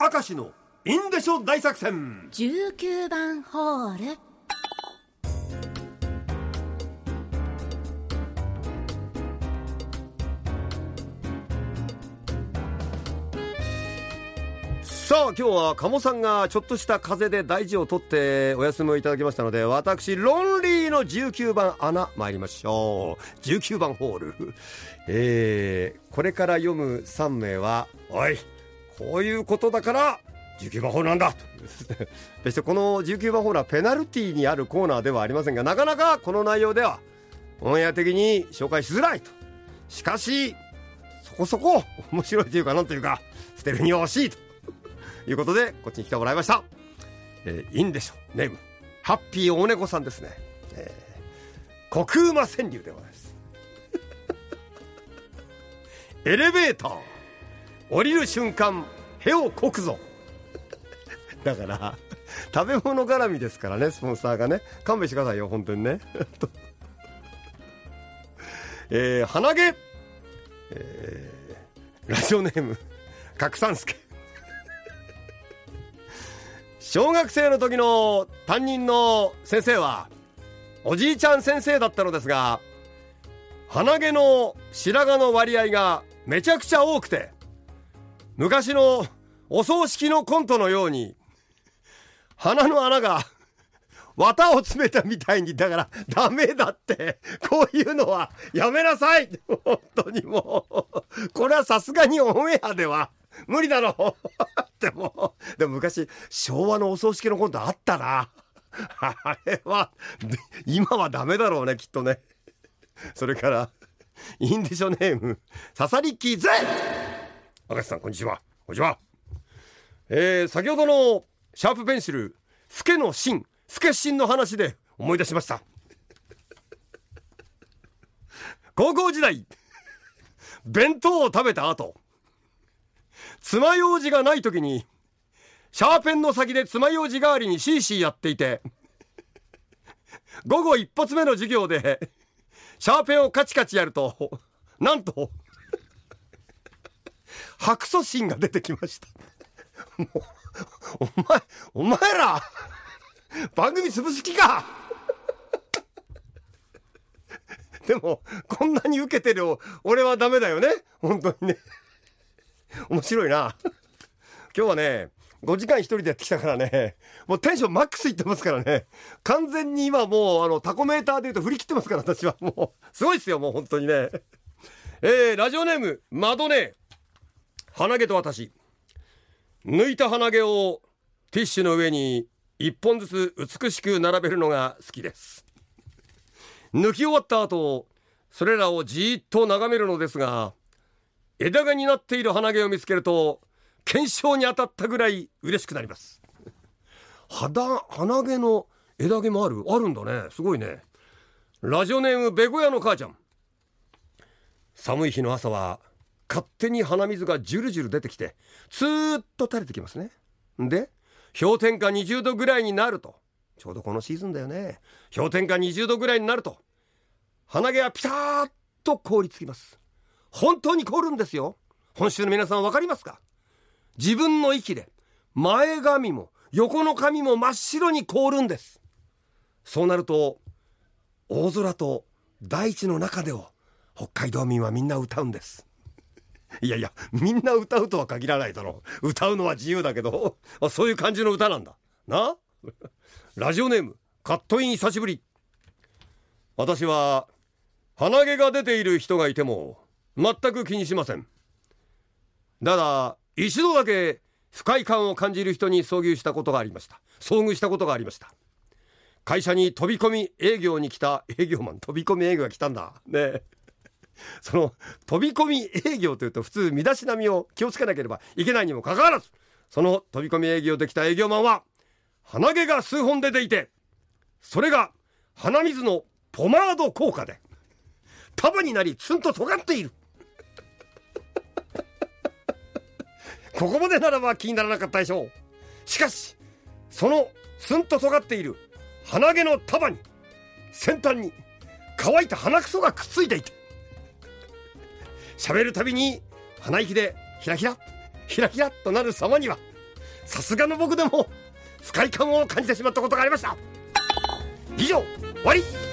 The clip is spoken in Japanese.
明石のインデショ大作戦。19番ホール。さあ今日は鴨さんがちょっとした風邪で大事を取ってお休みをいただきましたので私ロンリーの19番穴参りましょう。19番ホール。えー、これから読む3名はおいこういうことだから19番ホールなんだ。と決してこの19番ホールはペナルティーにあるコーナーではありませんがなかなかこの内容ではオンエア的に紹介しづらいと。しかしそこそこ面白いというかなんというか捨てるには惜しいと。いうことでこっちに来てもらいました、えー、いいんでしょう。ネームハッピーお猫さんですね、えー、虚空魔川柳でございます。エレベーター。降りる瞬間へをこくぞ。だから食べ物絡みですからねスポンサーがね。勘弁してくださいよ本当にね。えー、鼻毛、えー、ラジオネーム角三助。小学生の時の担任の先生はおじいちゃん先生だったのですが鼻毛の白髪の割合がめちゃくちゃ多くて昔のお葬式のコントのように鼻の穴が綿を詰めたみたいにだからダメだってこういうのはやめなさい本当にもう。これはさすがにオンエアでは無理だろうでもでも昔昭和のお葬式のコントあったな。あれは今はダメだろうねきっとね。それからインディショネームササリッキーゼ赤石さんこんにちは。こんにちは。えー、先ほどのシャープペンシル「フケの芯」「フケ芯」の話で思い出しました。高校時代弁当を食べた後爪楊枝がない時にシャーペンの先で爪楊枝代わりにシーシーやっていて午後一発目の授業でシャーペンをカチカチやるとなんと白素芯が出てきました。もうお前お前ら番組潰す気か。でもこんなに受けてる俺はダメだよね。本当にね。面白いな。今日はね5時間一人でやってきたからね。もうテンションマックスいってますからね。完全に今もうあのタコメーターで言うと振り切ってますから私は。もうすごいっすよもう本当にね。えー、ラジオネームマドネ鼻毛と私。抜いた鼻毛をティッシュの上に一本ずつ美しく並べるのが好きです。抜き終わった後それらをじーっと眺めるのですが枝毛になっている鼻毛を見つけると検証に当たったぐらい嬉しくなります。肌鼻毛の枝毛もあるあるんだね。すごいね。ラジオネームベゴヤの母ちゃん。寒い日の朝は勝手に鼻水がジュルジュル出てきてツーッと垂れてきますね。で氷点下20度ぐらいになると。ちょうどこのシーズンだよね。氷点下20度ぐらいになると鼻毛はピタッと凍りつきます。本当に凍るんですよ。本州の皆さん分かりますか？自分の息で前髪も横の髪も真っ白に凍るんです。そうなると大空と大地の中でを北海道民はみんな歌うんです。いやいやみんな歌うとは限らないだろ。う歌うのは自由だけどそういう感じの歌なんだ。な？ラジオネームカットイン久しぶり。私は鼻毛が出ている人がいても全く気にしません。ただ一度だけ不快感を感じる人に遭遇したことがありました。遭遇したことがありました。会社に飛び込み営業に来た営業マン飛び込み営業が来たんだ。ね。その飛び込み営業というと普通身だしなみを気をつけなければいけないにもかかわらずその飛び込み営業できた営業マンは鼻毛が数本出ていてそれが鼻水のポマード効果で束になりツンと尖っている。ここまでならば気にならなかったでしょう。しかしそのツンと尖っている鼻毛の束に先端に乾いた鼻くそがくっついていて喋るたびに鼻息でひらひらひらひらとなる様にはさすがの僕でも不快感を感じてしまったことがありました。以上終わり。